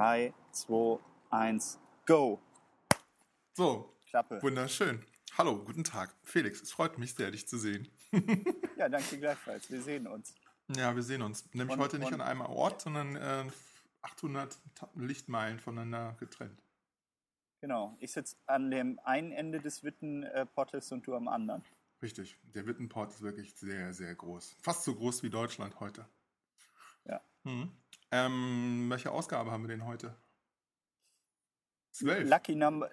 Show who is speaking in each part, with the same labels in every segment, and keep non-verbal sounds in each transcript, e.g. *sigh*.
Speaker 1: 3, 2, 1, go.
Speaker 2: So,
Speaker 1: Klappe.
Speaker 2: wunderschön. Hallo, guten Tag. Felix, es freut mich sehr, dich zu sehen. *laughs*
Speaker 1: Ja, danke gleichfalls. Wir sehen uns.
Speaker 2: Ja, wir sehen uns. Nämlich
Speaker 1: Und-
Speaker 2: heute nicht
Speaker 1: und-
Speaker 2: an einem Ort, sondern äh, 800 Ta- Lichtmeilen voneinander getrennt.
Speaker 1: Genau. Ich sitze an dem einen Ende des Wittenpottes und du am anderen.
Speaker 2: Richtig. Der Wittenport ist wirklich sehr, sehr groß. Fast so groß wie Deutschland heute.
Speaker 1: Ja.
Speaker 2: Mhm. Ähm, welche Ausgabe haben wir denn heute? Zwölf.
Speaker 1: Lucky Number.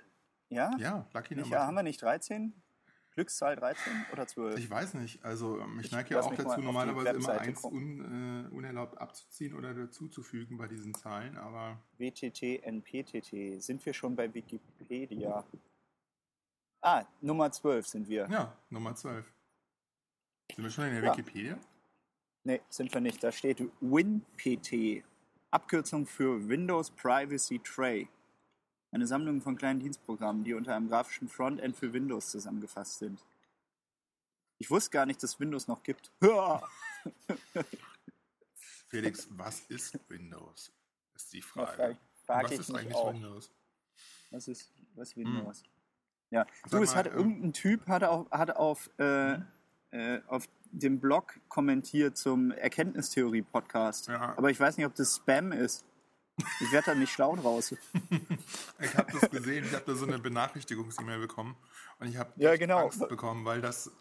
Speaker 1: Ja?
Speaker 2: Ja, Lucky
Speaker 1: Nicht,
Speaker 2: Number.
Speaker 1: haben wir nicht 13? Glückszahl 13 oder 12?
Speaker 2: Ich weiß nicht. Also ähm, ich
Speaker 1: Ich
Speaker 2: neige ja auch dazu, normalerweise immer eins un, äh, unerlaubt abzuziehen oder dazuzufügen bei diesen Zahlen, aber
Speaker 1: WTT, NPTT. Sind wir schon bei Wikipedia? Ah, Nummer 12 sind wir.
Speaker 2: ja, Nummer 12. Sind wir schon in der
Speaker 1: Ja.
Speaker 2: Wikipedia?
Speaker 1: Nee, sind wir nicht. Da steht WinPT. Abkürzung für Windows Privacy Tray. Eine Sammlung von kleinen Dienstprogrammen, die unter einem grafischen Frontend für Windows zusammengefasst sind. Ich wusste gar nicht, dass Windows noch gibt. *laughs*
Speaker 2: Felix, was ist Windows? Ist die Frage.
Speaker 1: frage frag
Speaker 2: was
Speaker 1: ich
Speaker 2: ist
Speaker 1: mich
Speaker 2: eigentlich
Speaker 1: auch.
Speaker 2: Windows?
Speaker 1: Was ist, was ist Windows? Ja,
Speaker 2: Sag
Speaker 1: du, es
Speaker 2: mal,
Speaker 1: hat
Speaker 2: ähm,
Speaker 1: irgendein Typ hat auf, hat auf, äh, äh, auf dem Blog kommentiert zum Erkenntnistheorie-Podcast.
Speaker 2: Ja.
Speaker 1: Aber ich weiß nicht, ob das Spam ist. Ich werde da nicht schlau draus. *laughs*
Speaker 2: Ich habe das gesehen, ich habe da so eine Benachrichtigungs-E-Mail bekommen und ich habe
Speaker 1: Ja, genau.
Speaker 2: Angst bekommen, weil das,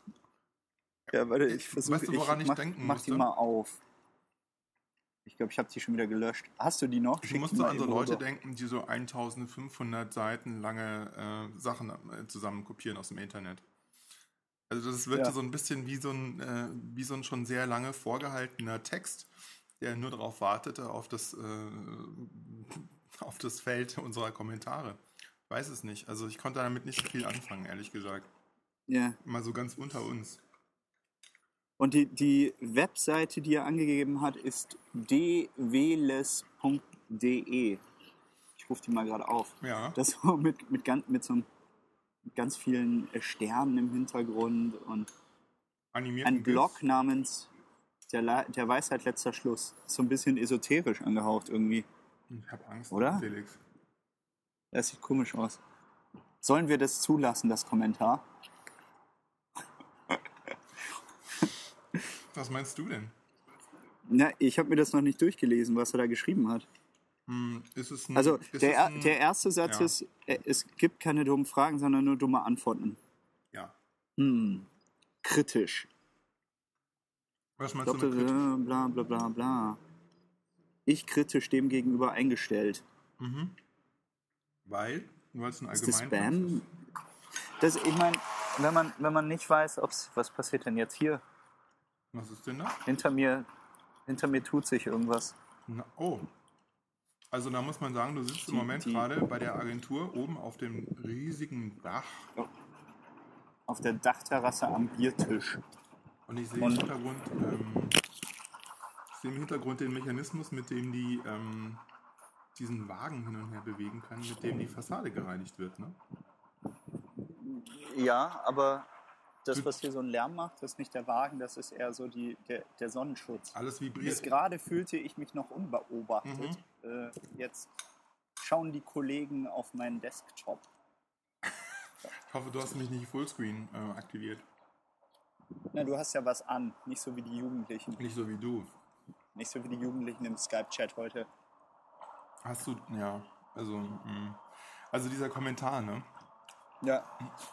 Speaker 1: Ja, warte, ich versuche.
Speaker 2: Weißt du, woran ich
Speaker 1: mach,
Speaker 2: denken
Speaker 1: mach die
Speaker 2: musste?
Speaker 1: mal auf. Ich glaube, ich habe die schon wieder gelöscht. Hast du die noch?
Speaker 2: ich
Speaker 1: Schick die
Speaker 2: musste an so Leute
Speaker 1: rüber.
Speaker 2: denken, die so 1500 Seiten lange äh, Sachen äh, zusammen kopieren aus dem Internet. Also das wirkte
Speaker 1: Ja.
Speaker 2: so ein bisschen wie so ein, äh, wie so ein schon sehr lange vorgehaltener Text, der nur darauf wartete, auf das, äh, auf das Feld unserer Kommentare. Weiß es nicht. Also ich konnte damit nicht so viel anfangen, ehrlich gesagt.
Speaker 1: Ja.
Speaker 2: Mal so ganz unter uns.
Speaker 1: Und die, die Webseite, die er angegeben hat, ist dweles.de. Ich rufe die mal gerade auf.
Speaker 2: Ja.
Speaker 1: Das so mit, mit, ganz, mit so einem- ganz vielen äh, Sternen im Hintergrund und ein Blog namens der, La der Weisheit letzter Schluss. So ein bisschen esoterisch angehaucht irgendwie.
Speaker 2: Ich habe Angst,
Speaker 1: Oder?
Speaker 2: Felix.
Speaker 1: Das sieht komisch aus. Sollen wir das zulassen, das Kommentar?
Speaker 2: Was meinst du denn?
Speaker 1: Na, ich habe mir das noch nicht durchgelesen, was er da geschrieben hat.
Speaker 2: Hm, ein,
Speaker 1: Also der, er-
Speaker 2: ein,
Speaker 1: der erste Satz
Speaker 2: ja.
Speaker 1: ist, äh, es gibt keine dummen Fragen, sondern nur dumme Antworten.
Speaker 2: Ja.
Speaker 1: Hm. Kritisch.
Speaker 2: Was meinst du
Speaker 1: Doppel,
Speaker 2: mit kritisch?
Speaker 1: bla bla bla bla. Ich kritisch dem gegenüber eingestellt.
Speaker 2: Mhm. Weil? Weil es ein
Speaker 1: Ist das
Speaker 2: allgemein?
Speaker 1: Das, ich meine, wenn man, wenn man nicht weiß, ob's, was passiert denn jetzt hier?
Speaker 2: Was ist denn da?
Speaker 1: Hinter mir, hinter mir tut sich irgendwas.
Speaker 2: Na, oh. Also da muss man sagen, du sitzt im Moment gerade bei der Agentur oben auf dem riesigen Dach
Speaker 1: Auf der Dachterrasse am Biertisch.
Speaker 2: und ich sehe im
Speaker 1: Und-
Speaker 2: Hintergrund, ähm, sehe im Hintergrund den Mechanismus, mit dem die ähm, diesen Wagen hin und her bewegen können, mit dem die Fassade gereinigt wird. Ne?
Speaker 1: Ja, aber das, was hier so einen Lärm macht, das ist nicht der Wagen, das ist eher so die, der, der Sonnenschutz.
Speaker 2: Alles
Speaker 1: Bis
Speaker 2: vibriert.
Speaker 1: gerade fühlte ich mich noch unbeobachtet. Äh, jetzt schauen die Kollegen auf meinen Desktop.
Speaker 2: Ich hoffe, du hast mich nicht Fullscreen äh, aktiviert.
Speaker 1: Na, du hast ja was an, nicht so wie die Jugendlichen.
Speaker 2: Nicht so wie du.
Speaker 1: Nicht so wie die Jugendlichen im Skype-Chat heute.
Speaker 2: Hast du, ja, also, mh. also dieser Kommentar, ne?
Speaker 1: Ja.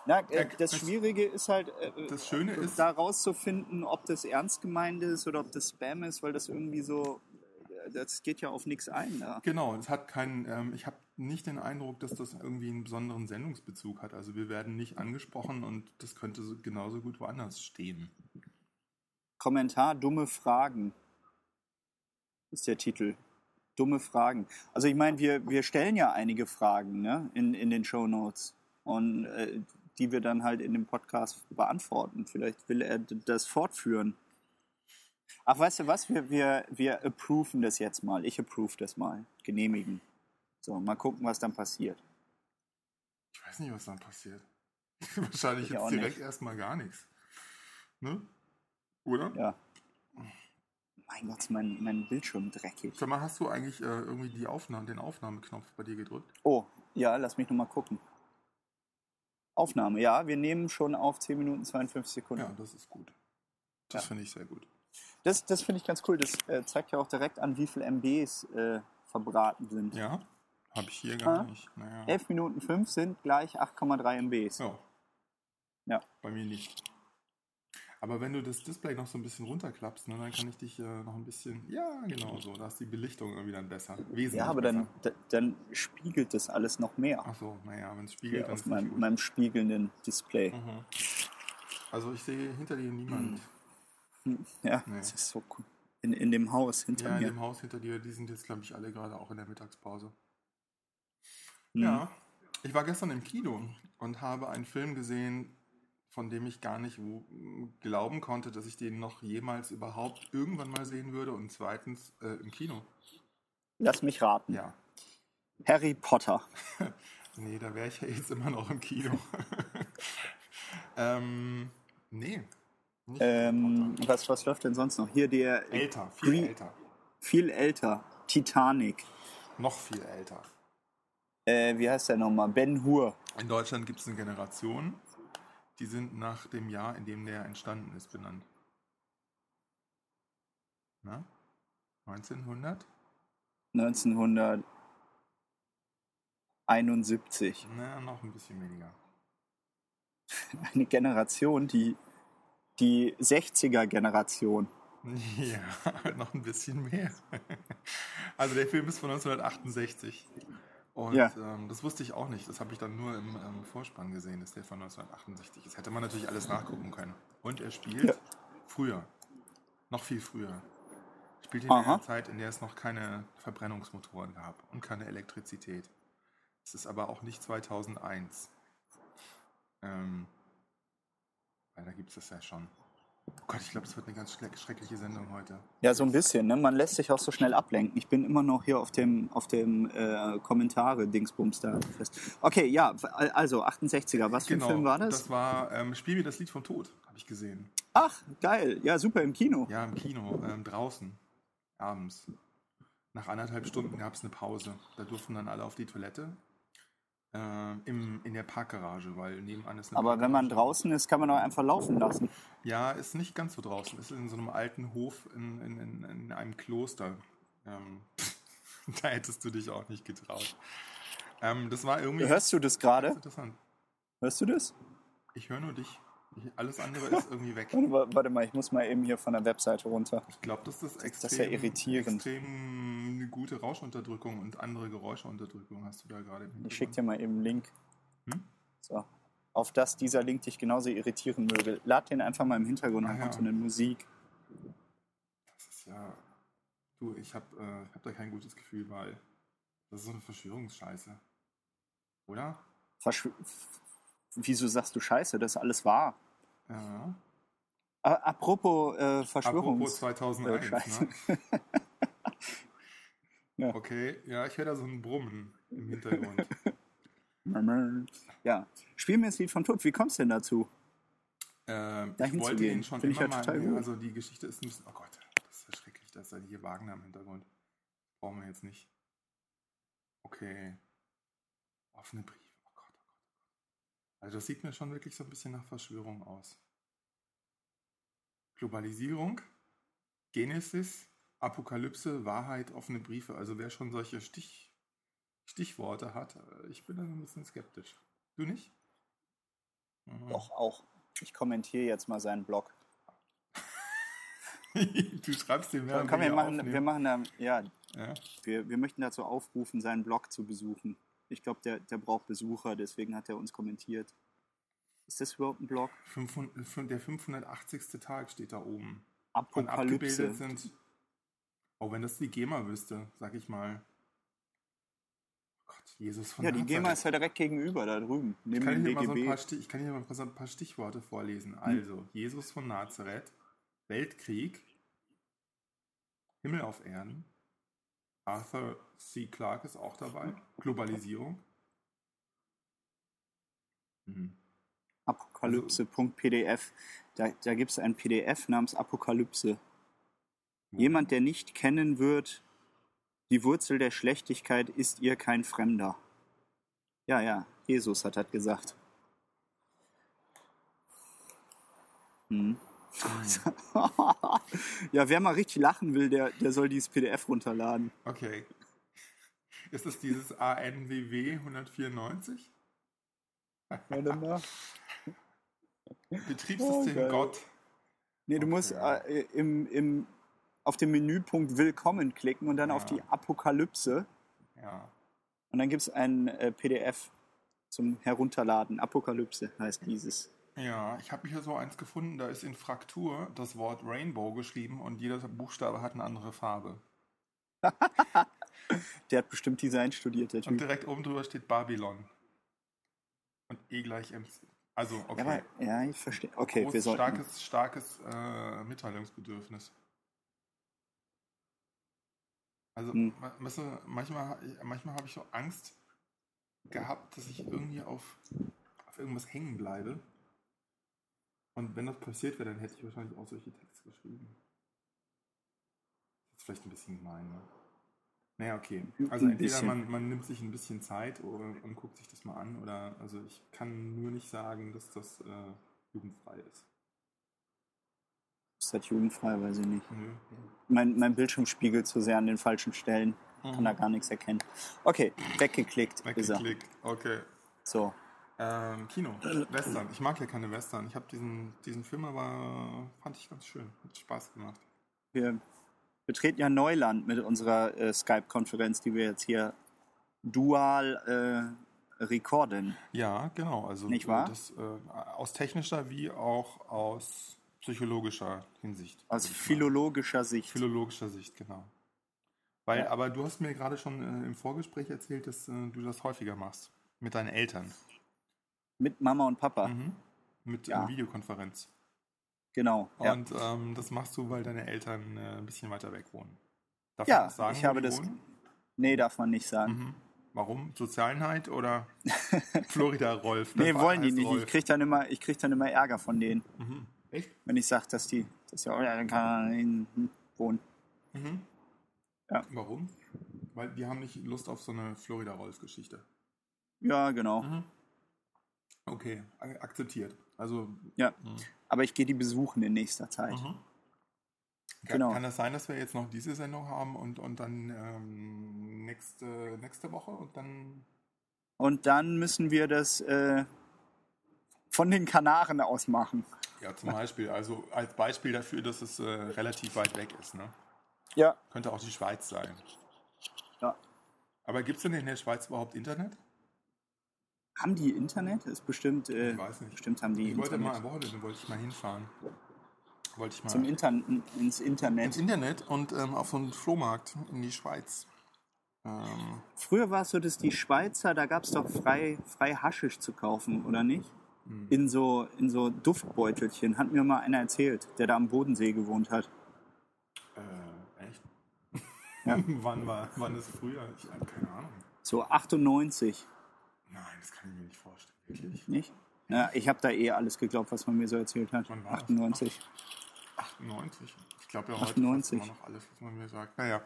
Speaker 1: Na, äh, das Schwierige ist halt, äh,
Speaker 2: Das Schöne ist,
Speaker 1: da rauszufinden, ob das ernst gemeint ist oder ob das Spam ist, weil das irgendwie so, äh, das geht ja auf nichts ein. Ja.
Speaker 2: genau, es hat keinen, ähm, ich habe nicht den Eindruck, dass das irgendwie einen besonderen Sendungsbezug hat. Also wir werden nicht angesprochen und das könnte so, genauso gut woanders stehen.
Speaker 1: Kommentar, dumme Fragen. Ist der Titel. Dumme Fragen. Also ich meine, wir, wir stellen ja einige Fragen ne, in, in den Show Notes und äh, die wir dann halt in dem Podcast beantworten. Vielleicht will er das fortführen. Ach, weißt du was? Wir, wir, wir approven das jetzt mal. Ich approve das mal. Genehmigen. So, mal gucken, was dann passiert.
Speaker 2: Ich weiß nicht, was dann passiert. *laughs* Wahrscheinlich
Speaker 1: Ich
Speaker 2: jetzt direkt
Speaker 1: nicht.
Speaker 2: erstmal gar nichts. Ne? Oder?
Speaker 1: Ja. Mein Gott, mein, mein Bildschirm dreckig.
Speaker 2: Sag mal, hast du eigentlich äh, irgendwie die Aufnahme, den Aufnahmeknopf bei dir gedrückt?
Speaker 1: Oh, ja, lass mich nochmal gucken. Aufnahme, ja, wir nehmen schon auf 10 Minuten 52 Sekunden.
Speaker 2: Ja, das ist gut. Das
Speaker 1: Ja.
Speaker 2: finde ich sehr gut.
Speaker 1: Das, das finde ich ganz cool. Das äh, zeigt ja auch direkt an, wie viel MBs äh, verbraten sind.
Speaker 2: Ja, habe ich hier gar
Speaker 1: Ah.
Speaker 2: nicht. Naja.
Speaker 1: 11 Minuten 5 sind gleich 8,3 MBs.
Speaker 2: Ja.
Speaker 1: Ja.
Speaker 2: Bei mir nicht. Aber wenn du das Display noch so ein bisschen runterklappst, ne, dann kann ich dich äh, noch ein bisschen. Ja, genau so. Da ist die Belichtung irgendwie dann besser. Wesentlich
Speaker 1: Ja, aber
Speaker 2: besser.
Speaker 1: dann, dann spiegelt das alles noch mehr
Speaker 2: Ach so, naja, wenn es spiegelt,
Speaker 1: hier
Speaker 2: dann
Speaker 1: auf meinem, meinem spiegelnden Display.
Speaker 2: Mhm. Also ich sehe hinter dir niemand.
Speaker 1: Ja,
Speaker 2: Nee.
Speaker 1: das ist so cool. In, in dem Haus hinter
Speaker 2: Ja, in
Speaker 1: mir.
Speaker 2: dem Haus hinter dir, die sind jetzt, glaube ich, alle gerade auch in der Mittagspause.
Speaker 1: Mhm.
Speaker 2: Ja, ich war gestern im Kino und habe einen Film gesehen, von dem ich gar nicht glauben konnte, dass ich den noch jemals überhaupt irgendwann mal sehen würde. Und zweitens äh, im Kino.
Speaker 1: Lass mich raten.
Speaker 2: Ja.
Speaker 1: Harry Potter. *laughs*
Speaker 2: Nee, da wäre ich ja jetzt immer noch im Kino. *laughs* ähm, nee.
Speaker 1: Ähm, was, was läuft denn sonst noch? Hier der
Speaker 2: älter, viel
Speaker 1: Green-
Speaker 2: älter.
Speaker 1: viel älter. Titanic.
Speaker 2: Noch viel älter.
Speaker 1: Äh, wie heißt der nochmal? Ben Hur.
Speaker 2: In Deutschland gibt es eine Generation, die sind nach dem Jahr, in dem der entstanden ist, benannt. Na? 1900?
Speaker 1: 1971.
Speaker 2: Na, noch ein bisschen weniger. *laughs*
Speaker 1: Eine Generation, die die 60er-Generation. *laughs*
Speaker 2: Ja, noch ein bisschen mehr. Also der Film ist von 1968. Und
Speaker 1: Ja.
Speaker 2: ähm, das wusste ich auch nicht. Das habe ich dann nur im ähm, Vorspann gesehen, dass der von 1968 ist. Hätte man natürlich alles nachgucken können. Und er spielt
Speaker 1: Ja.
Speaker 2: früher. Noch viel früher. Spielt in
Speaker 1: Aha.
Speaker 2: einer Zeit, in der es noch keine Verbrennungsmotoren gab und keine Elektrizität. Es ist aber auch nicht 2001. Ähm, weil da gibt es das ja schon. Oh Gott, ich glaube, es wird eine ganz schre- schreckliche Sendung heute.
Speaker 1: Ja, so ein bisschen. Ne? Man lässt sich auch so schnell ablenken. Ich bin immer noch hier auf dem, auf dem äh, Kommentare-Dingsbums da fest. Okay, ja, also 68er. Was für ein Film war das?
Speaker 2: Genau, Das war ähm, Spiel mir das Lied vom Tod, habe ich gesehen.
Speaker 1: Ach, geil. Ja, super, im Kino.
Speaker 2: Ja, im Kino, ähm, draußen, abends. Nach anderthalb Stunden gab es eine Pause. Da durften dann alle auf die Toilette. Ähm, im, in der Parkgarage, weil nebenan ist eine
Speaker 1: Aber wenn man draußen ist, kann man auch einfach laufen lassen.
Speaker 2: Ja, ist nicht ganz so draußen. Ist in so einem alten Hof in, in, in, in einem Kloster. Ähm, *laughs* da hättest du dich auch nicht getraut. Ähm, das war irgendwie
Speaker 1: Hörst du das gerade? Hörst du das?
Speaker 2: Ich höre nur dich. Alles andere ist irgendwie weg.
Speaker 1: Warte, *laughs* wa- Warte mal, ich muss mal eben hier von der Webseite runter.
Speaker 2: Ich glaube, das ist extrem,
Speaker 1: Das ist ja irritierend.
Speaker 2: extrem eine gute Rauschunterdrückung und andere Geräuscheunterdrückung hast du da gerade. im
Speaker 1: Ich schicke dir mal eben einen Link.
Speaker 2: Hm?
Speaker 1: So. Auf dass dieser Link dich genauso irritieren möge. Lad den einfach mal im Hintergrund
Speaker 2: Ah,
Speaker 1: und
Speaker 2: ja.
Speaker 1: so eine Musik.
Speaker 2: Das ist ja. Du, ich habe äh, hab da kein gutes Gefühl, weil das ist so eine Verschwörungsscheiße. Oder?
Speaker 1: Verschw Wieso sagst du Scheiße? Das ist alles wahr.
Speaker 2: Ja.
Speaker 1: Apropos äh, Verschwörungs...
Speaker 2: Apropos 2001,
Speaker 1: äh, Scheiße.
Speaker 2: ne? *laughs*
Speaker 1: Ja.
Speaker 2: Okay, ja, ich höre da so ein Brummen im Hintergrund. *laughs*
Speaker 1: Ja. Spiel mir das Lied vom Tod. Wie kommst du denn dazu?
Speaker 2: Ähm, ich wollte ihn schon
Speaker 1: finde ich
Speaker 2: immer
Speaker 1: ja
Speaker 2: mal.
Speaker 1: total gut.
Speaker 2: Also die Geschichte ist ein bisschen. Oh Gott, das ist ja schrecklich, da ist ja hier Wagner im Hintergrund. Brauchen wir jetzt nicht. Okay. Offene Briefe. Oh Gott, oh Gott, oh Gott. Also das sieht mir schon wirklich so ein bisschen nach Verschwörung aus. Globalisierung, Genesis, Apokalypse, Wahrheit, offene Briefe. Also wer schon solche Stich, Stichworte hat, äh, ich bin da so ein bisschen skeptisch. Du nicht? Mhm.
Speaker 1: Doch, auch. Ich kommentiere jetzt mal seinen Blog. *laughs*
Speaker 2: du schreibst den während
Speaker 1: komm, wir machen,
Speaker 2: aufnehmen.
Speaker 1: wir machen da, ja,
Speaker 2: Ja.
Speaker 1: wir, wir möchten dazu aufrufen, seinen Blog zu besuchen. Ich glaube, der, der braucht Besucher, deswegen hat er uns kommentiert. Ist das überhaupt ein Blog?
Speaker 2: 500, fün- der 580. Tag steht da oben. Und
Speaker 1: Apokalypse.
Speaker 2: abgebildet sind. Oh, wenn das die GEMA wüsste, sag ich mal. Oh Gott, Jesus von
Speaker 1: Ja, die GEMA ist ja direkt gegenüber, da drüben,
Speaker 2: Ich
Speaker 1: neben
Speaker 2: kann,
Speaker 1: dem
Speaker 2: hier mal so ein
Speaker 1: DGB.
Speaker 2: paar Stich, ich kann hier mal so ein paar Stichworte
Speaker 1: Hm.
Speaker 2: vorlesen. Also, Jesus von Nazareth, Weltkrieg, Himmel auf Erden, Arthur C. Clarke ist auch dabei, Globalisierung. Mhm.
Speaker 1: Apokalypse.pdf. Da, da gibt es ein PDF namens Apokalypse. Jemand, der nicht kennen wird, die Wurzel der Schlechtigkeit ist ihr kein Fremder. Ja, ja, Jesus hat das gesagt. *laughs* Ja, wer mal richtig lachen will, der, der soll dieses PDF runterladen.
Speaker 2: Okay. Ist das dieses ANWW 194?
Speaker 1: Warte mal.
Speaker 2: Betriebssystem
Speaker 1: Oh.
Speaker 2: Gott.
Speaker 1: Nee, du
Speaker 2: Okay.
Speaker 1: musst äh, im, im, auf den Menüpunkt Willkommen klicken und dann auf
Speaker 2: Ja.
Speaker 1: die Apokalypse.
Speaker 2: Ja.
Speaker 1: Und dann gibt es ein äh, PDF zum Herunterladen. Apokalypse heißt dieses.
Speaker 2: Ja, ich habe hier so eins gefunden, da ist in Fraktur das Wort Rainbow geschrieben und jeder Buchstabe hat eine andere Farbe. *laughs*
Speaker 1: Der hat bestimmt Design studiert, der
Speaker 2: Und
Speaker 1: Typ.
Speaker 2: direkt oben drüber steht Babylon. Und E gleich MC. Also, okay.
Speaker 1: Ja, aber, ja, ich verstehe. Okay, wir
Speaker 2: Großes,
Speaker 1: sollten.
Speaker 2: starkes, starkes äh, Mitteilungsbedürfnis. Also
Speaker 1: Hm.
Speaker 2: du, manchmal, manchmal habe ich so Angst gehabt, dass ich irgendwie auf, auf irgendwas hängen bleibe. Und wenn das passiert wäre, dann hätte ich wahrscheinlich auch solche Texte geschrieben. Das ist vielleicht ein bisschen gemein, ne? Naja, okay. Also
Speaker 1: Ein
Speaker 2: entweder man, man nimmt sich ein bisschen Zeit oder, und guckt sich das mal an, oder also ich kann nur nicht sagen, dass das äh, jugendfrei ist.
Speaker 1: Ist das jugendfrei, weiß ich nicht.
Speaker 2: Nö.
Speaker 1: Mein, mein Bildschirm spiegelt zu sehr an den falschen Stellen. Kann da gar nichts erkennen. Okay, weggeklickt.
Speaker 2: Weggeklickt. Okay.
Speaker 1: So.
Speaker 2: Ähm, Kino. Western. Ich mag ja keine Western. Ich habe diesen, diesen Film aber fand ich ganz schön. Hat Spaß gemacht.
Speaker 1: Wir betreten ja Neuland mit unserer äh, Skype-Konferenz, die wir jetzt hier dual äh, recorden.
Speaker 2: Ja, genau. Also
Speaker 1: Nicht
Speaker 2: äh,
Speaker 1: wahr?
Speaker 2: Das, äh, aus technischer wie auch aus psychologischer Hinsicht.
Speaker 1: Aus philologischer Sicht.
Speaker 2: philologischer Sicht, genau. Weil,
Speaker 1: Ja.
Speaker 2: aber du hast mir gerade schon äh, im Vorgespräch erzählt, dass äh, du das häufiger machst. Mit deinen Eltern.
Speaker 1: Mit Mama und Papa.
Speaker 2: Mhm. Mit
Speaker 1: Ja.
Speaker 2: äh, Videokonferenz.
Speaker 1: Genau. Ja.
Speaker 2: Und ähm, das machst du, weil deine Eltern äh, ein bisschen weiter weg wohnen. Darf
Speaker 1: Ja,
Speaker 2: man das sagen,
Speaker 1: ich habe das-
Speaker 2: wohnen?
Speaker 1: Nee, darf man nicht sagen.
Speaker 2: Mhm. Warum? Sozialneid oder *laughs* Florida Rolf?
Speaker 1: Nee, wollen die nicht. Ich
Speaker 2: Rolf.
Speaker 1: krieg dann immer, ich krieg dann immer Ärger von denen,
Speaker 2: Mhm. Echt?
Speaker 1: wenn ich sage, dass die, dass ja, oh ja, dann kann er hin wohnen.
Speaker 2: Mhm.
Speaker 1: Ja.
Speaker 2: Warum? Weil die haben nicht Lust auf so eine Florida Rolf-Geschichte.
Speaker 1: Ja, genau.
Speaker 2: Mhm. Okay, akzeptiert. Also,
Speaker 1: Ja.
Speaker 2: mhm.
Speaker 1: Aber ich gehe die besuchen in nächster Zeit.
Speaker 2: Mhm. Kann,
Speaker 1: Genau.
Speaker 2: kann das sein, dass wir jetzt noch diese Sendung haben und, und dann ähm, nächste, nächste Woche und dann.
Speaker 1: Und dann müssen wir das äh, von den Kanaren aus machen.
Speaker 2: Ja, zum Beispiel. Also als Beispiel dafür, dass es äh, relativ weit weg ist. Ne?
Speaker 1: Ja.
Speaker 2: Könnte auch die Schweiz sein.
Speaker 1: Ja.
Speaker 2: Aber gibt es denn in der Schweiz überhaupt Internet?
Speaker 1: Haben die Internet? Ist bestimmt, äh,
Speaker 2: Ich weiß nicht.
Speaker 1: bestimmt haben die
Speaker 2: Ich wollte
Speaker 1: Internet.
Speaker 2: mal am Wochenende wollte ich mal hinfahren. Wollte ich mal
Speaker 1: Zum Intern ins Internet.
Speaker 2: ins Internet und ähm, auf so einen Flohmarkt in die Schweiz. Ähm,
Speaker 1: Früher war es so, dass die Schweizer, da gab es doch frei, frei Haschisch zu kaufen, oder nicht?
Speaker 2: Hm.
Speaker 1: In so, in so Duftbeutelchen, hat mir mal einer erzählt, der da am Bodensee gewohnt hat.
Speaker 2: äh, echt?
Speaker 1: Ja. *laughs*
Speaker 2: wann war wann ist früher? Ich habe keine Ahnung.
Speaker 1: So 98,
Speaker 2: Nein, das kann ich mir nicht vorstellen. Wirklich?
Speaker 1: nicht? Ja, ich habe da eh alles geglaubt, was man mir so erzählt hat.
Speaker 2: Wann war das?
Speaker 1: 98.
Speaker 2: 98. Ich glaube ja heute
Speaker 1: 98.
Speaker 2: fast immer noch alles, was man mir sagt. Naja.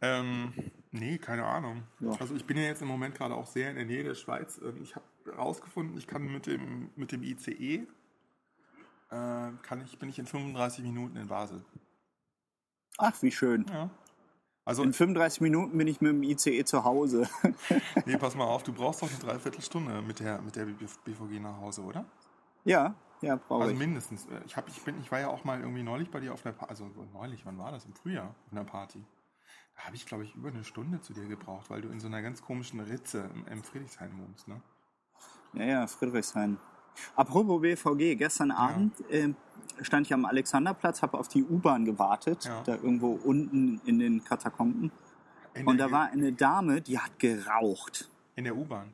Speaker 2: Ähm, nee, keine Ahnung.
Speaker 1: Ja.
Speaker 2: Also ich bin ja jetzt im Moment gerade auch sehr in der Nähe der Schweiz. Ähm, Ich habe herausgefunden, ich kann mit dem, mit dem ICE äh, kann ich, bin ich in 35 Minuten in Basel.
Speaker 1: Ach, wie schön.
Speaker 2: Ja. Also,
Speaker 1: In 35 Minuten bin ich mit dem ICE zu Hause. *laughs*
Speaker 2: nee, pass mal auf, du brauchst doch eine Dreiviertelstunde mit der, mit der BVG nach Hause, oder?
Speaker 1: ja, ja, brauche
Speaker 2: Also
Speaker 1: ich.
Speaker 2: mindestens. Äh, Ich, hab, ich, bin, ich war ja auch mal irgendwie neulich bei dir auf einer Party. Also neulich, wann war das? Im Frühjahr auf einer Party. Da habe ich, glaube ich, über eine Stunde zu dir gebraucht, weil du in so einer ganz komischen Ritze im, im Friedrichshain wohnst, ne?
Speaker 1: Ja, ja, Friedrichshain. Apropos BVG, gestern Abend äh, stand ich am Alexanderplatz, habe auf die U-Bahn gewartet,
Speaker 2: Ja.
Speaker 1: da irgendwo unten in den Katakomben.
Speaker 2: In
Speaker 1: Und
Speaker 2: der,
Speaker 1: da war eine Dame, die hat geraucht.
Speaker 2: In der U-Bahn.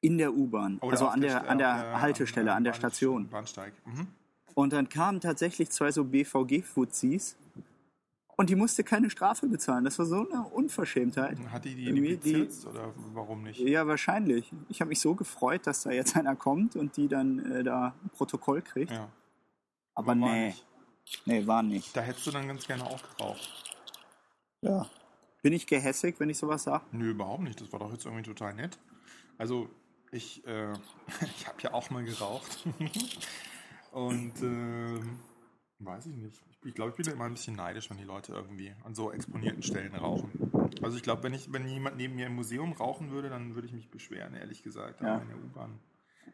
Speaker 1: In der U-Bahn. Also an der, an
Speaker 2: auf
Speaker 1: der Haltestelle, an der Station.
Speaker 2: Bahnsteig. Mhm.
Speaker 1: Und dann kamen tatsächlich zwei so BVG-Fuzis und die musste keine Strafe bezahlen. Das war so eine Unverschämtheit.
Speaker 2: Hat die die, die
Speaker 1: Irgendwie die-
Speaker 2: bezirzt oder warum nicht?
Speaker 1: Ja, wahrscheinlich. Ich habe mich so gefreut, dass da jetzt *laughs* einer kommt und die dann äh, da ein Protokoll kriegt.
Speaker 2: Ja.
Speaker 1: Aber
Speaker 2: Normal
Speaker 1: nee.
Speaker 2: nicht.
Speaker 1: Nee, war nicht.
Speaker 2: Da hättest du dann ganz gerne auch geraucht.
Speaker 1: Ja. Bin ich gehässig, wenn ich sowas sage?
Speaker 2: Nö, überhaupt nicht. Das war doch jetzt irgendwie total nett. Also, ich, äh, *laughs* ich habe ja auch mal geraucht. *laughs* Und, ähm, weiß ich nicht. Ich, glaube, ich bin immer ein bisschen neidisch, wenn die Leute irgendwie an so exponierten Stellen rauchen. Also, ich glaube, wenn, ich, wenn jemand neben mir im Museum rauchen würde, dann würde ich mich beschweren, ehrlich gesagt.
Speaker 1: Ja.
Speaker 2: Aber in der U-Bahn.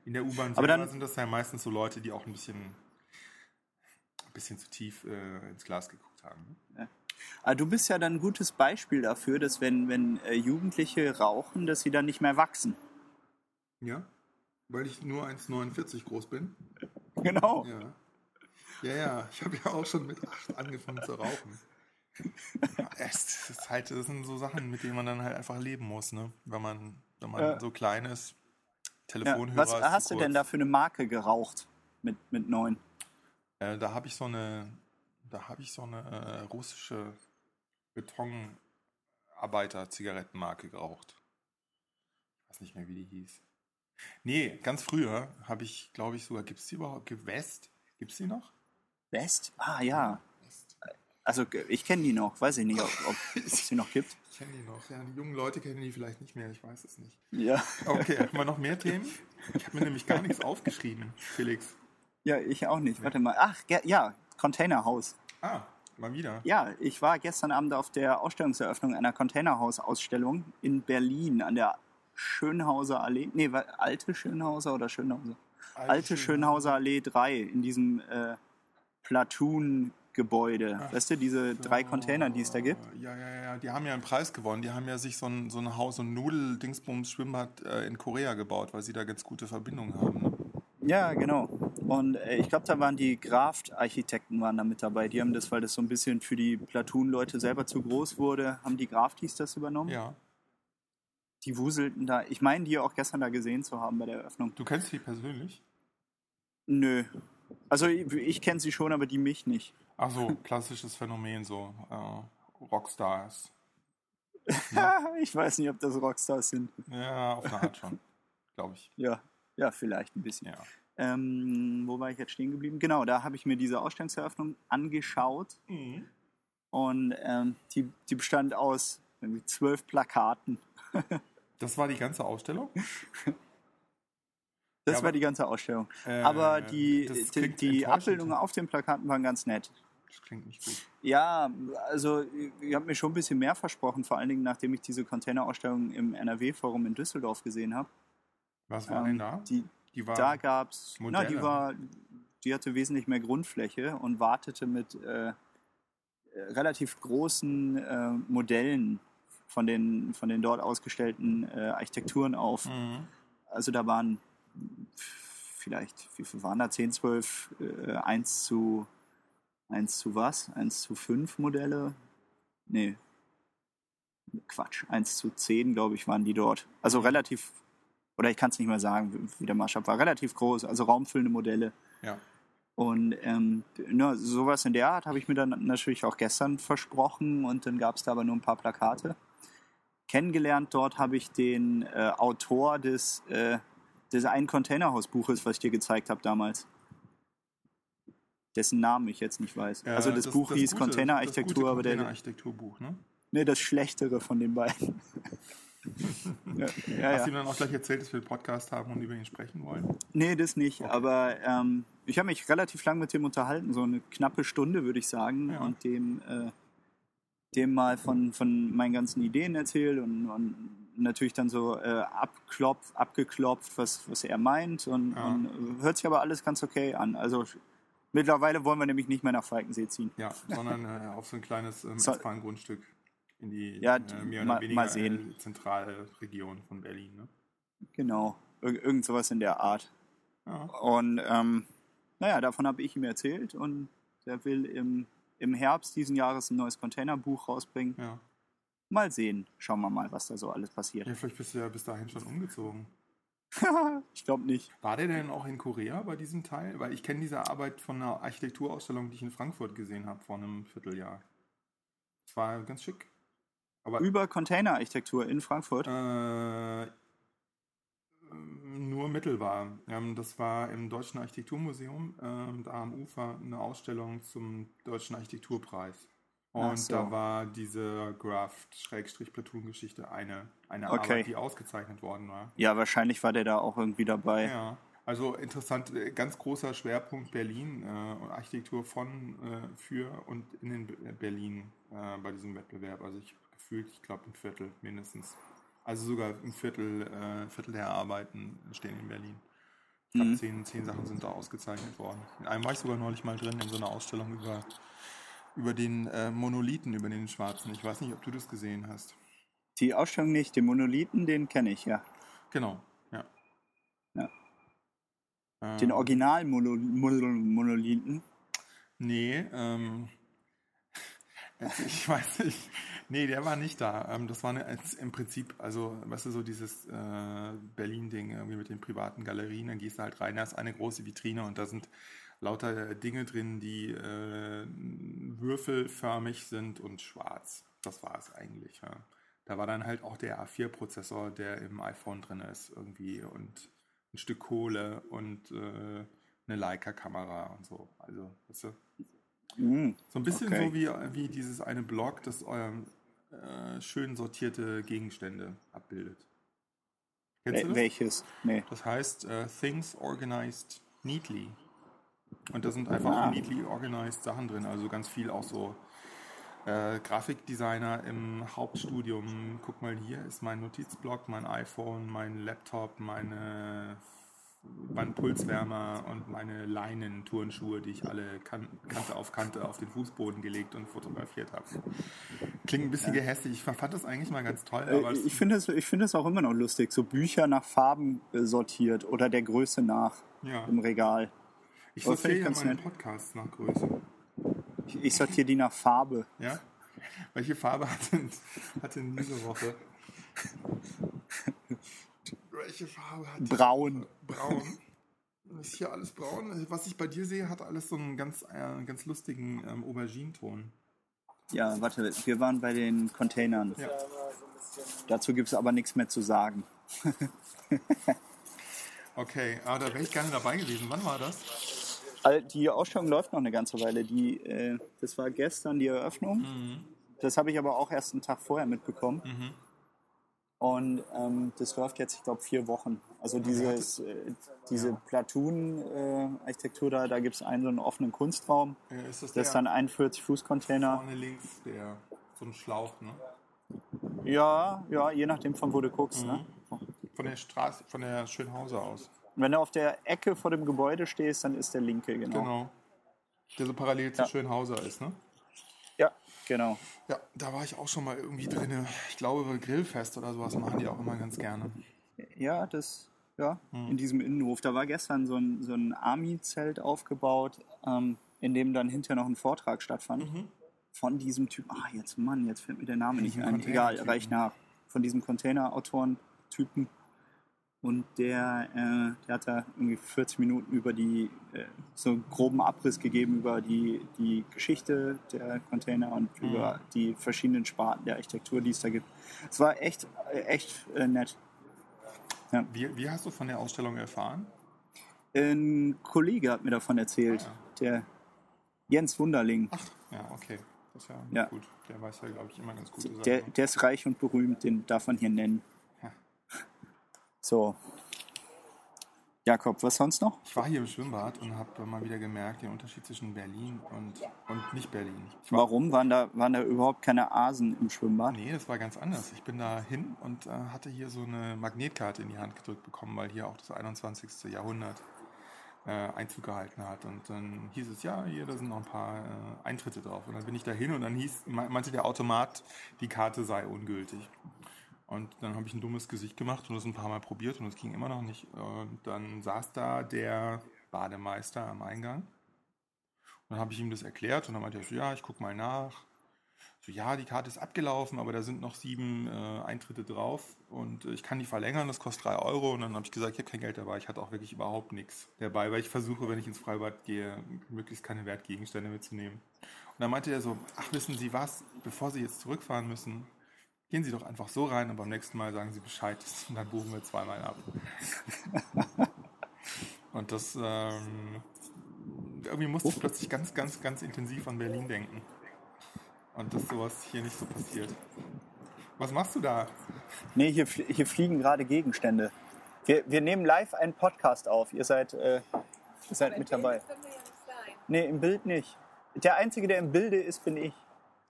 Speaker 2: In der U-Bahn
Speaker 1: Aber
Speaker 2: sind das ja meistens so Leute, die auch ein bisschen, bisschen zu tief äh, ins Glas geguckt haben. Ne?
Speaker 1: Aber du bist ja dann ein gutes Beispiel dafür, dass wenn, wenn äh, Jugendliche rauchen, dass sie dann nicht mehr wachsen.
Speaker 2: Ja, weil ich nur 1,49 groß bin.
Speaker 1: Genau.
Speaker 2: Ja. Ja, ja, ich habe ja auch schon mit acht angefangen zu rauchen. Ja, es ist halt, das sind so Sachen, mit denen man dann halt einfach leben muss, ne? Wenn man, wenn man
Speaker 1: Ja.
Speaker 2: so klein ist.
Speaker 1: Ja.
Speaker 2: Telefonhörer
Speaker 1: Was
Speaker 2: ist
Speaker 1: hast du denn da für eine Marke geraucht mit, mit neun?
Speaker 2: Äh, da habe ich so eine, da habe ich so eine äh, russische Betonarbeiter-Zigarettenmarke geraucht. Ich weiß nicht mehr, wie die hieß. Nee, ganz früher habe ich, glaube ich, sogar, gibt es die überhaupt? West? Gibt es die noch?
Speaker 1: West? Ah ja. Also g- ich kenne die noch, weiß ich nicht, ob ob *laughs* es sie noch gibt.
Speaker 2: Ich kenne die noch. Ja, die jungen Leute kennen die vielleicht nicht mehr, ich weiß es nicht.
Speaker 1: Ja.
Speaker 2: Okay, haben wir noch mehr Themen? Ich habe mir nämlich gar nichts aufgeschrieben, Felix.
Speaker 1: Ja, ich auch nicht. Warte mal. Ach, ja, Containerhaus.
Speaker 2: Ah, mal wieder.
Speaker 1: Ja, ich war gestern Abend auf der Ausstellungseröffnung einer Containerhaus-Ausstellung in Berlin an der Schönhauser Allee. Nee, war alte Schönhauser oder Schönhauser? Alte, Schönhauser Allee 3 in diesem äh, Platoon-Gebäude.
Speaker 2: Ach
Speaker 1: Weißt du, diese drei
Speaker 2: So,
Speaker 1: Container, die es da gibt?
Speaker 2: Ja, ja, ja, die haben ja einen Preis gewonnen. Die haben ja sich so ein, so ein Haus, so ein Nudel-Dingsbums-Schwimmbad äh, in Korea gebaut, weil sie da ganz gute Verbindungen haben. Ne?
Speaker 1: Ja, genau. Und äh, ich glaube, da waren die Graft-Architekten waren da mit dabei. Die haben das, weil das so ein bisschen für die Platoon-Leute selber zu groß wurde, haben die Graftis das übernommen.
Speaker 2: Ja.
Speaker 1: Die wuselten da. Ich meine, die auch gestern da gesehen zu haben bei der Eröffnung.
Speaker 2: Du kennst die persönlich?
Speaker 1: Nö. Also ich, ich kenne sie schon, aber die mich nicht.
Speaker 2: Ach so, *laughs* klassisches Phänomen, so äh, Rockstars. *laughs*
Speaker 1: ich weiß nicht, ob das Rockstars sind.
Speaker 2: Ja, auf eine Art schon, *laughs* glaube ich.
Speaker 1: Ja, ja, vielleicht ein bisschen.
Speaker 2: Ja.
Speaker 1: Ähm, wo war ich jetzt stehen geblieben? Genau, da habe ich mir diese Ausstellungseröffnung angeschaut und ähm, die, die bestand aus irgendwie zwölf Plakaten. *laughs*
Speaker 2: Das war die ganze Ausstellung?
Speaker 1: Das
Speaker 2: Ja,
Speaker 1: war die ganze Ausstellung.
Speaker 2: Äh,
Speaker 1: aber die, die, die. Abbildungen auf den Plakaten waren ganz nett.
Speaker 2: Das klingt nicht gut.
Speaker 1: Ja, also ich habe mir schon ein bisschen mehr versprochen, vor allen Dingen nachdem ich diese Containerausstellung im NRW-Forum in Düsseldorf gesehen habe.
Speaker 2: Was war
Speaker 1: Ähm,
Speaker 2: denn da?
Speaker 1: Die,
Speaker 2: Die war
Speaker 1: da gab's, na,
Speaker 2: Modelle.
Speaker 1: die war, die hatte wesentlich mehr Grundfläche und wartete mit äh, äh, relativ großen äh, Modellen von den, von den dort ausgestellten äh, Architekturen auf.
Speaker 2: Mhm.
Speaker 1: Also da waren vielleicht, wie viel waren da? 10, 12, äh, 1 zu 1 zu was? 1 zu 5 Modelle? Nee. Quatsch, 1 zu 10, glaube ich, waren die dort. Also relativ, oder ich kann es nicht mehr sagen, wie- der Maßstab war, relativ groß, also raumfüllende Modelle.
Speaker 2: Ja.
Speaker 1: Und ähm, na, sowas in der Art habe ich mir dann natürlich auch gestern versprochen und dann gab es da aber nur ein paar Plakate. Kennengelernt dort habe ich den äh, Autor des, äh, des einen Containerhausbuches, was ich dir gezeigt habe damals. Dessen Namen ich jetzt nicht weiß.
Speaker 2: Ja,
Speaker 1: also das, Buch hieß
Speaker 2: gute-
Speaker 1: Containerarchitektur,
Speaker 2: das
Speaker 1: aber der,
Speaker 2: Containerarchitekturbuch, ne?
Speaker 1: ne, das schlechtere von den beiden. *laughs* ja, ja,
Speaker 2: Hast du ihm dann auch gleich erzählt, dass wir einen Podcast haben und über ihn sprechen wollen?
Speaker 1: Nee, das nicht. Aber ähm, ich habe mich relativ lang mit dem unterhalten, so eine knappe Stunde, würde ich sagen,
Speaker 2: Ja.
Speaker 1: und dem, äh, dem mal von, von meinen ganzen Ideen erzählt und, und natürlich dann so äh, abklopf, abgeklopft, was, was er meint und,
Speaker 2: Ja.
Speaker 1: und hört sich aber alles ganz okay an. Also mittlerweile wollen wir nämlich nicht mehr nach Falkensee ziehen.
Speaker 2: Ja, sondern äh, auf so ein kleines ähm, S-Bahn-Grundstück in die
Speaker 1: Ja,
Speaker 2: äh, mehr oder weniger
Speaker 1: mal sehen.
Speaker 2: äh, zentrale Region von Berlin. Ne?
Speaker 1: Genau, Ir irgend sowas in der Art.
Speaker 2: Ja.
Speaker 1: Und ähm, naja, davon habe ich ihm erzählt und der will im, im Herbst diesen Jahres ein neues Containerbuch rausbringen.
Speaker 2: Ja.
Speaker 1: Mal sehen. Schauen wir mal, was da so alles passiert.
Speaker 2: ja, vielleicht bist du ja bis dahin schon umgezogen. *laughs*
Speaker 1: ich glaube nicht.
Speaker 2: War der denn auch in Korea bei diesem Teil? Weil ich kenne diese Arbeit von einer Architekturausstellung, die ich in Frankfurt gesehen habe vor einem Vierteljahr. Es war ganz schick. Aber
Speaker 1: Über Containerarchitektur in Frankfurt.
Speaker 2: äh, nur mittelbar. Ähm, das war im Deutschen Architekturmuseum, da am Ufer, eine Ausstellung zum Deutschen Architekturpreis. Und
Speaker 1: so.
Speaker 2: da war diese Graft-Platoon-Geschichte eine, eine
Speaker 1: Okay.
Speaker 2: Arbeit, die ausgezeichnet worden war.
Speaker 1: Ja, wahrscheinlich war der da auch irgendwie dabei.
Speaker 2: Ja, also interessant, äh, ganz großer Schwerpunkt Berlin, äh, und Architektur von, äh, für und in den Be- Berlin äh, bei diesem Wettbewerb. Also ich gefühlt, ich glaube ein Viertel mindestens. Also sogar ein Viertel, äh, Viertel der Arbeiten stehen in Berlin. Ich glaube,
Speaker 1: Mhm.
Speaker 2: zehn, zehn Sachen sind da ausgezeichnet worden. In einem war ich sogar neulich mal drin in so einer Ausstellung über, über den äh, Monolithen, über den schwarzen. Ich weiß nicht, ob du das gesehen hast.
Speaker 1: Die Ausstellung nicht, den Monolithen, den kenne ich, ja.
Speaker 2: Genau. Ähm,
Speaker 1: Den Original-Monolithen.
Speaker 2: Nee, ähm, *laughs* ich weiß nicht. Nee, der war nicht da. Ähm, das war eine, im Prinzip, also, weißt du, so dieses äh, Berlin-Ding irgendwie mit den privaten Galerien. Dann gehst du halt rein, da ist eine große Vitrine und da sind lauter Dinge drin, die äh, würfelförmig sind und schwarz. Das war es eigentlich. Ja. Da war dann halt auch der A4-Prozessor, der im iPhone drin ist, irgendwie und ein Stück Kohle und äh, eine Leica-Kamera und so. Also, weißt du,
Speaker 1: Mhm.
Speaker 2: so ein bisschen
Speaker 1: Okay.
Speaker 2: so wie, wie dieses eine Blog, das ähm, äh, schön sortierte Gegenstände abbildet. Kennst du das?
Speaker 1: welches? Nee.
Speaker 2: Das heißt äh, Things Organized Neatly. Und da sind einfach
Speaker 1: Ah.
Speaker 2: neatly organized Sachen drin. Also ganz viel auch so äh, Grafikdesigner im Hauptstudium. Guck mal, hier ist mein Notizblock, mein iPhone, mein Laptop, meine, mein Pulswärmer und meine Leinen-Turnschuhe, die ich alle kan Kante auf Kante auf den Fußboden gelegt und fotografiert habe. Klingt ein bisschen gehässig. Ich fand das eigentlich mal ganz toll.
Speaker 1: Äh, ich finde es ich es auch immer noch lustig, so Bücher nach Farben äh, sortiert oder der Größe nach
Speaker 2: ja.
Speaker 1: im Regal.
Speaker 2: Ich sortiere ja
Speaker 1: ganz
Speaker 2: meine
Speaker 1: nett.
Speaker 2: Podcasts nach Größe.
Speaker 1: Ich, ich sortiere die nach Farbe.
Speaker 2: Ja? Welche Farbe hat denn, hat denn diese Woche? Welche Farbe hat die?
Speaker 1: Braun.
Speaker 2: Braun. Ist hier alles braun? Was ich bei dir sehe, hat alles so einen ganz, äh, ganz lustigen ähm, Auberginenton.
Speaker 1: Ja, warte, wir waren bei den Containern.
Speaker 2: Ja.
Speaker 1: Dazu gibt es aber nichts mehr zu sagen. *laughs*
Speaker 2: Okay, aber da wäre ich gerne dabei gewesen. Wann war das?
Speaker 1: All- Die Ausstellung läuft noch eine ganze Weile. Die, äh, das war gestern die Eröffnung. Das habe ich aber auch erst einen Tag vorher mitbekommen.
Speaker 2: Mhm.
Speaker 1: Und ähm, das läuft jetzt, ich glaube, vier Wochen. Also dieses, äh, diese Platoon-Architektur da, da gibt es einen so einen offenen Kunstraum.
Speaker 2: Äh, ist das,
Speaker 1: Das ist dann 41 Fuß Container.
Speaker 2: vorne links, der so ein Schlauch, ne?
Speaker 1: Ja, ja, je nachdem von wo du guckst.
Speaker 2: Mhm.
Speaker 1: Ne?
Speaker 2: Von der Straße, von der Schönhauser aus.
Speaker 1: Und wenn du auf der Ecke vor dem Gebäude stehst, dann ist der linke, genau.
Speaker 2: Genau. Der so parallel zu
Speaker 1: Ja.
Speaker 2: Schönhauser ist, ne?
Speaker 1: Ja, genau.
Speaker 2: Ja, da war ich auch schon mal irgendwie drin. Ich glaube, Grillfest oder sowas machen die auch immer ganz gerne.
Speaker 1: Ja, das, ja,
Speaker 2: Mhm.
Speaker 1: in diesem Innenhof. Da war gestern so ein, so ein Army-Zelt aufgebaut, ähm, in dem dann hinterher noch ein Vortrag stattfand.
Speaker 2: Mhm.
Speaker 1: Von diesem Typ. Ah, jetzt, Mann, jetzt fällt mir der Name nicht ein. Egal,
Speaker 2: Container-Typen.
Speaker 1: reich nach. Von diesem Container-Autoren-Typen. Und der, äh, der hat da irgendwie 40 Minuten über die, äh, so einen groben Abriss gegeben über die, die Geschichte der Container und
Speaker 2: Mhm.
Speaker 1: über die verschiedenen Sparten der Architektur, die es da gibt. Es war echt, äh, echt äh, nett.
Speaker 2: Wie, wie hast du von der Ausstellung erfahren?
Speaker 1: Ein Kollege hat mir davon erzählt,
Speaker 2: Ah,
Speaker 1: der Jens Wunderling.
Speaker 2: Ach, ja, okay. Das ist ja,
Speaker 1: Ja.
Speaker 2: gut. Der weiß ja, glaube ich, immer ganz gute Sachen.
Speaker 1: Der, der ist reich und berühmt, den darf man hier nennen. So. Jakob, was sonst noch?
Speaker 2: Ich war hier im Schwimmbad und habe mal wieder gemerkt, den Unterschied zwischen Berlin und, und nicht Berlin. War,
Speaker 1: Warum waren da, waren da überhaupt keine Asen im Schwimmbad?
Speaker 2: Nee, das war ganz anders. Ich bin da hin und äh, hatte hier so eine Magnetkarte in die Hand gedrückt bekommen, weil hier auch das 21. Jahrhundert äh, Einzug gehalten hat. Und dann hieß es, ja, hier, da sind noch ein paar äh, Eintritte drauf. Und dann bin ich da hin und dann hieß, me- meinte der Automat, die Karte sei ungültig. Und dann habe ich ein dummes Gesicht gemacht und das ein paar Mal probiert und es ging immer noch nicht. Und dann saß da der Bademeister am Eingang. Und dann habe ich ihm das erklärt und dann meinte er so, ja, ich gucke mal nach. So, ja, die Karte ist abgelaufen, aber da sind noch sieben äh, Eintritte drauf und äh, ich kann die verlängern, das kostet drei Euro. Und dann habe ich gesagt, ich habe kein Geld dabei, ich hatte auch wirklich überhaupt nichts dabei, weil ich versuche, wenn ich ins Freibad gehe, möglichst keine Wertgegenstände mitzunehmen. Und dann meinte er so, ach, wissen Sie was, bevor Sie jetzt zurückfahren müssen, Gehen Sie doch einfach so rein und beim nächsten Mal sagen Sie Bescheid und *laughs* dann buchen wir zweimal ab. *laughs* und das ähm, irgendwie musste ich plötzlich ganz, ganz, ganz intensiv an Berlin denken. Und dass sowas hier nicht so passiert. Was machst du da?
Speaker 1: Nee, hier, hier fliegen gerade Gegenstände. Wir, wir nehmen live einen Podcast auf. Ihr seid, äh, ihr seid mit dabei.
Speaker 3: Wir ja nicht sein.
Speaker 1: Nee, im Bild nicht. Der Einzige, der im Bilde ist, bin ich.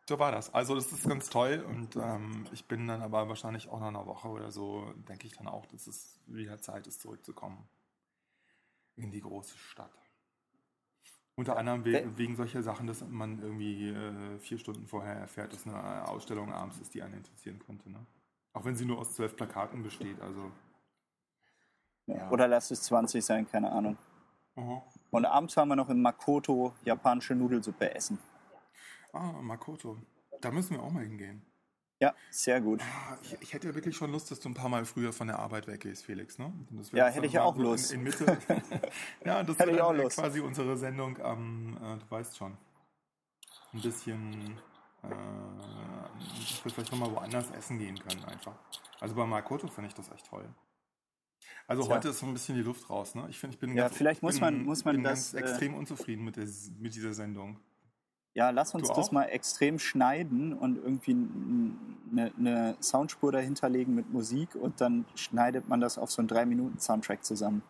Speaker 2: So war das. Also das ist ganz toll und ähm, ich bin dann aber wahrscheinlich auch nach einer Woche oder so, denke ich dann auch, dass es wieder Zeit ist, zurückzukommen in die große Stadt. Unter anderem we
Speaker 1: Wer-
Speaker 2: wegen solcher Sachen, dass man irgendwie äh, vier Stunden vorher erfährt, dass eine Ausstellung abends ist, die einen interessieren könnte. Ne? Auch wenn sie nur aus zwölf Plakaten besteht. Also. Ja.
Speaker 1: Oder lass es 20 sein, keine Ahnung.
Speaker 2: Aha.
Speaker 1: Und abends waren wir noch in Makoto japanische Nudelsuppe essen.
Speaker 2: Ah, Makoto. Da müssen wir auch mal hingehen.
Speaker 1: Ja, sehr gut.
Speaker 2: Ah, Ich, ich hätte ja wirklich schon Lust, dass du ein paar Mal früher von der Arbeit weggehst, Felix. Ne?
Speaker 1: Ja, hätte ich ja auch Lust.
Speaker 2: In, in Mitte. *laughs* ja, das
Speaker 1: Hätte
Speaker 2: wäre
Speaker 1: ich auch
Speaker 2: dann
Speaker 1: Lust.
Speaker 2: quasi unsere Sendung am, äh, du weißt schon, ein bisschen, äh, dass wir vielleicht nochmal woanders essen gehen können einfach. Also bei Makoto finde ich das echt toll. Also
Speaker 1: Tja.
Speaker 2: heute ist so ein bisschen die Luft raus. Ne? Ich, find, ich bin
Speaker 1: Ja,
Speaker 2: ganz,
Speaker 1: vielleicht muss
Speaker 2: bin,
Speaker 1: man- muss man das,
Speaker 2: ganz
Speaker 1: äh,
Speaker 2: extrem unzufrieden mit, der, mit dieser Sendung.
Speaker 1: Ja, lass uns das
Speaker 2: auch?
Speaker 1: mal extrem schneiden und irgendwie eine, eine Soundspur dahinter legen mit Musik und dann schneidet man das auf so einen 3-Minuten-Soundtrack zusammen.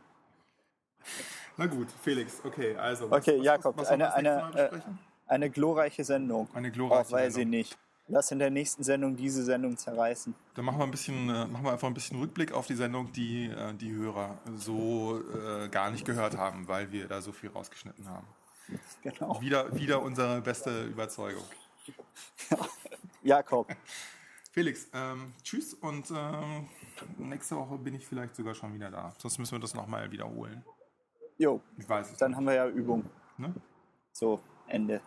Speaker 2: Na gut, Felix, okay, also.
Speaker 1: Okay, Jakob,
Speaker 2: was, was sollen wir
Speaker 1: eine- eine, äh? Eine glorreiche Sendung.
Speaker 2: Eine glorreiche
Speaker 1: weiß ich
Speaker 2: Sendung.
Speaker 1: nicht. Lass in der nächsten Sendung diese Sendung zerreißen.
Speaker 2: Dann machen wir ein bisschen, äh, machen wir einfach ein bisschen Rückblick auf die Sendung, die äh, die Hörer so äh, gar nicht gehört haben, weil wir da so viel rausgeschnitten haben. *laughs*
Speaker 1: Genau.
Speaker 2: Wieder, wieder unsere beste Überzeugung.
Speaker 1: Jakob,
Speaker 2: Felix, ähm, tschüss und ähm, nächste Woche bin ich vielleicht sogar schon wieder da. Sonst müssen wir das nochmal wiederholen.
Speaker 1: jo,
Speaker 2: Ich weiß es
Speaker 1: dann
Speaker 2: nicht.
Speaker 1: haben wir ja Übung.
Speaker 2: Ne?
Speaker 1: So, Ende.